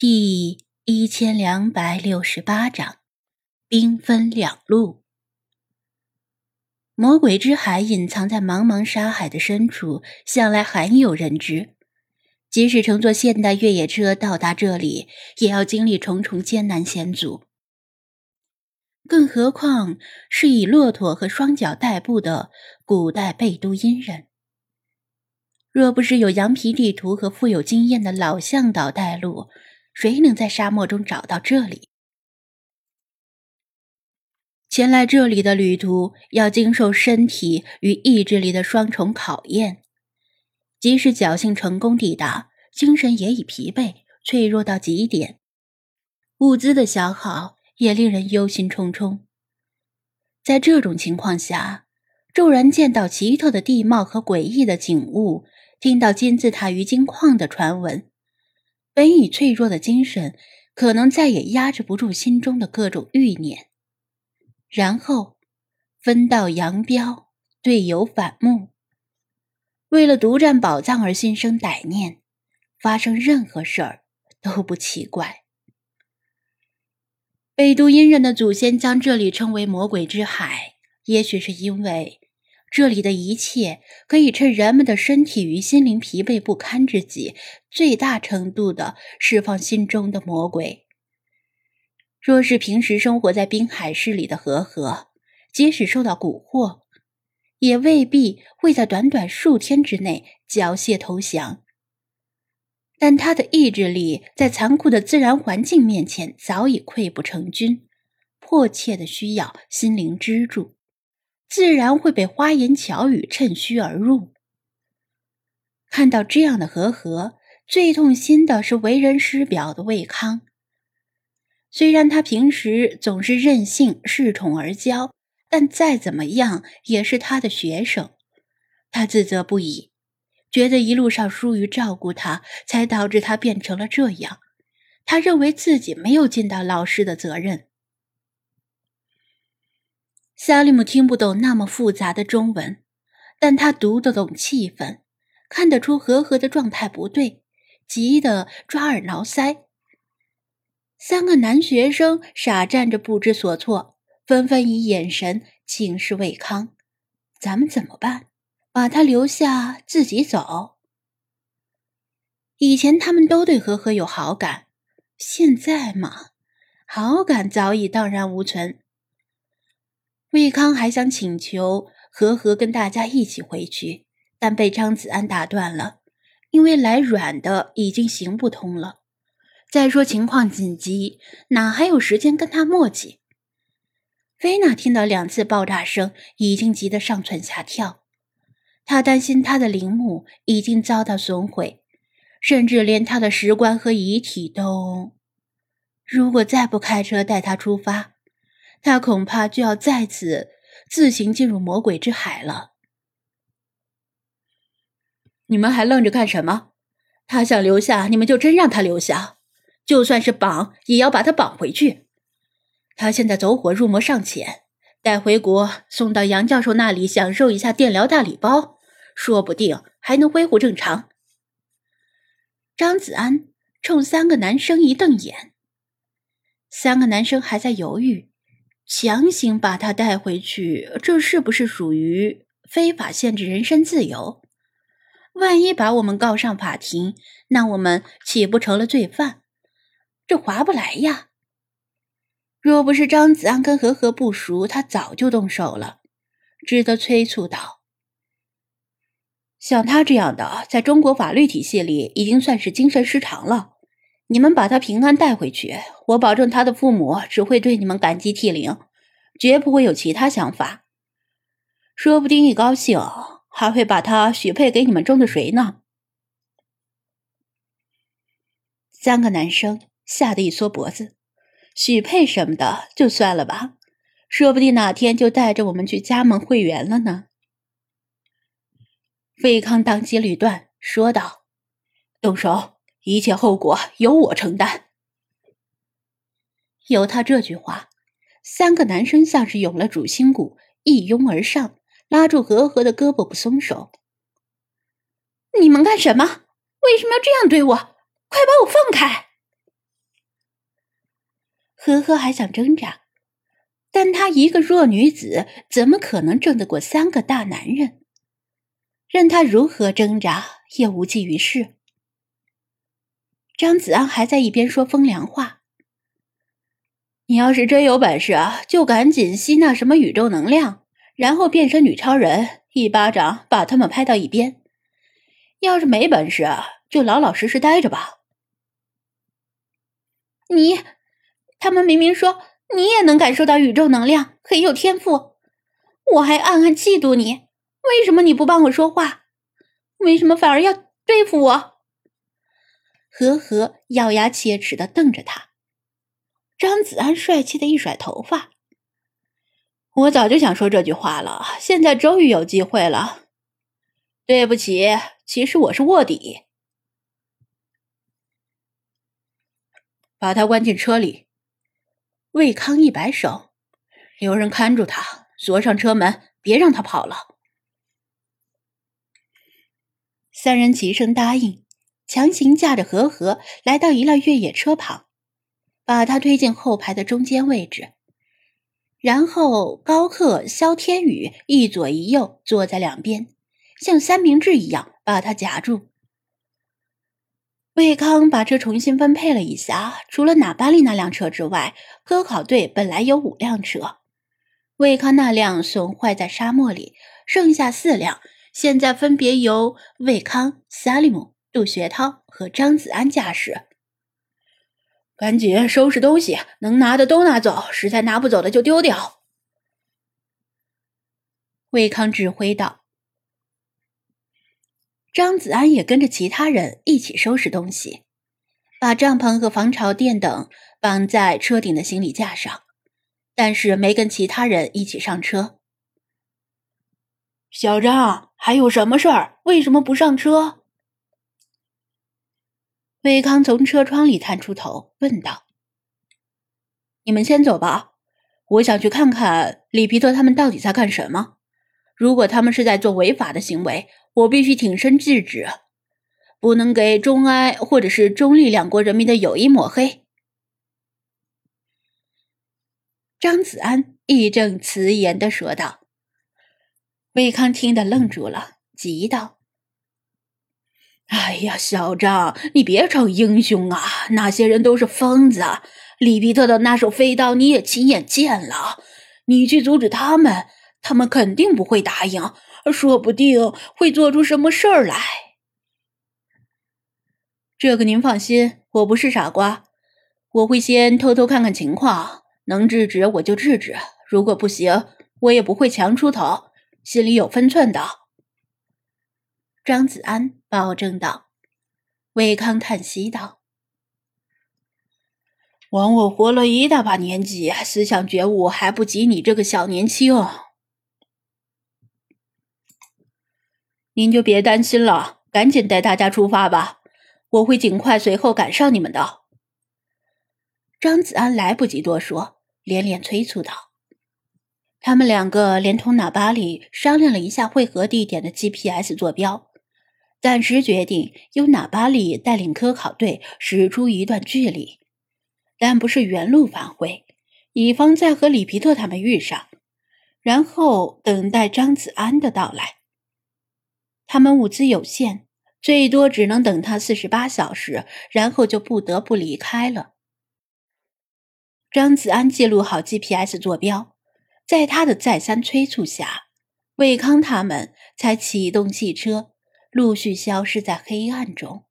第一千两百六十八章，兵分两路。魔鬼之海隐藏在茫茫沙海的深处，向来罕有人知。即使乘坐现代越野车到达这里，也要经历重重艰难险阻。更何况是以骆驼和双脚代步的古代贝都因人。若不是有羊皮地图和富有经验的老向导带路，谁能在沙漠中找到这里？前来这里的旅途要经受身体与意志力的双重考验，即使侥幸成功抵达，精神也已疲惫、脆弱到极点，物资的消耗也令人忧心忡忡。在这种情况下，骤然见到奇特的地貌和诡异的景物，听到金字塔与金矿的传闻。本已脆弱的精神，可能再也压制不住心中的各种欲念，然后分道扬镳，队友反目。为了独占宝藏而心生歹念，发生任何事儿都不奇怪。北都阴人的祖先将这里称为魔鬼之海，也许是因为。这里的一切可以趁人们的身体与心灵疲惫不堪之际，最大程度的释放心中的魔鬼。若是平时生活在滨海市里的和和，即使受到蛊惑，也未必会在短短数天之内缴械投降。但他的意志力在残酷的自然环境面前早已溃不成军，迫切的需要心灵支柱。自然会被花言巧语趁虚而入。看到这样的和和，最痛心的是为人师表的魏康。虽然他平时总是任性恃宠而骄，但再怎么样也是他的学生。他自责不已，觉得一路上疏于照顾他，才导致他变成了这样。他认为自己没有尽到老师的责任。萨利姆听不懂那么复杂的中文，但他读得懂气氛，看得出和和的状态不对，急得抓耳挠腮。三个男学生傻站着不知所措，纷纷以眼神请示魏康：“咱们怎么办？把他留下，自己走？”以前他们都对和和有好感，现在嘛，好感早已荡然无存。魏康还想请求和和跟大家一起回去，但被张子安打断了，因为来软的已经行不通了。再说情况紧急，哪还有时间跟他磨叽？菲娜听到两次爆炸声，已经急得上蹿下跳。她担心她的陵墓已经遭到损毁，甚至连她的石棺和遗体都……如果再不开车带她出发，他恐怕就要再次自行进入魔鬼之海了。你们还愣着干什么？他想留下，你们就真让他留下，就算是绑，也要把他绑回去。他现在走火入魔尚浅，带回国送到杨教授那里享受一下电疗大礼包，说不定还能恢复正常。张子安冲三个男生一瞪眼，三个男生还在犹豫。强行把他带回去，这是不是属于非法限制人身自由？万一把我们告上法庭，那我们岂不成了罪犯？这划不来呀！若不是张子安跟和和不熟，他早就动手了，只得催促道：“像他这样的，在中国法律体系里已经算是精神失常了。”你们把他平安带回去，我保证他的父母只会对你们感激涕零，绝不会有其他想法。说不定一高兴还会把他许配给你们中的谁呢？三个男生吓得一缩脖子，许配什么的就算了吧，说不定哪天就带着我们去加盟会员了呢。魏康当机立断说道：“动手。”一切后果由我承担。有他这句话，三个男生像是有了主心骨，一拥而上，拉住和和的胳膊不松手。你们干什么？为什么要这样对我？快把我放开！呵呵还想挣扎，但她一个弱女子，怎么可能挣得过三个大男人？任她如何挣扎，也无济于事。张子安还在一边说风凉话：“你要是真有本事啊，就赶紧吸纳什么宇宙能量，然后变身女超人，一巴掌把他们拍到一边。要是没本事，啊就老老实实待着吧。”你，他们明明说你也能感受到宇宙能量，很有天赋，我还暗暗嫉妒你。为什么你不帮我说话？为什么反而要对付我？呵呵，咬牙切齿的瞪着他。张子安帅气的一甩头发：“我早就想说这句话了，现在终于有机会了。对不起，其实我是卧底。”把他关进车里。魏康一摆手，有人看住他，锁上车门，别让他跑了。三人齐声答应，强行驾着和和来到一辆越野车旁，把他推进后排的中间位置，然后高克、肖天宇一左一右坐在两边，像三明治一样把他夹住。魏康把车重新分配了一下，除了哪巴利那辆车之外，科考队本来有五辆车，魏康那辆损坏在沙漠里，剩下四辆，现在分别由魏康、萨利姆、杜学涛和张子安驾驶。赶紧收拾东西，能拿的都拿走，实在拿不走的就丢掉。魏康指挥道。张子安也跟着其他人一起收拾东西，把帐篷和防潮垫等绑在车顶的行李架上，但是没跟其他人一起上车。小张，还有什么事儿？为什么不上车？魏康从车窗里探出头问道：“你们先走吧，我想去看看里皮特他们到底在干什么。如果他们是在做违法的行为。”我必须挺身制止，不能给中埃或者是中立两国人民的友谊抹黑。张子安义正辞严的说道。魏康听得愣住了，急道：“哎呀，小张，你别逞英雄啊！那些人都是疯子，里皮特的那手飞刀你也亲眼见了，你去阻止他们，他们肯定不会答应。”说不定会做出什么事儿来。这个您放心，我不是傻瓜，我会先偷偷看看情况，能制止我就制止，如果不行，我也不会强出头，心里有分寸的。张子安保证道。魏康叹息道：“枉我活了一大把年纪，思想觉悟还不及你这个小年轻。”哦您就别担心了，赶紧带大家出发吧，我会尽快随后赶上你们的。张子安来不及多说，连连催促道：“他们两个连同纳巴里商量了一下汇合地点的 GPS 坐标，暂时决定由纳巴里带领科考队驶出一段距离，但不是原路返回，以防再和里皮特他们遇上，然后等待张子安的到来。”他们物资有限，最多只能等他四十八小时，然后就不得不离开了。张子安记录好 GPS 坐标，在他的再三催促下，魏康他们才启动汽车，陆续消失在黑暗中。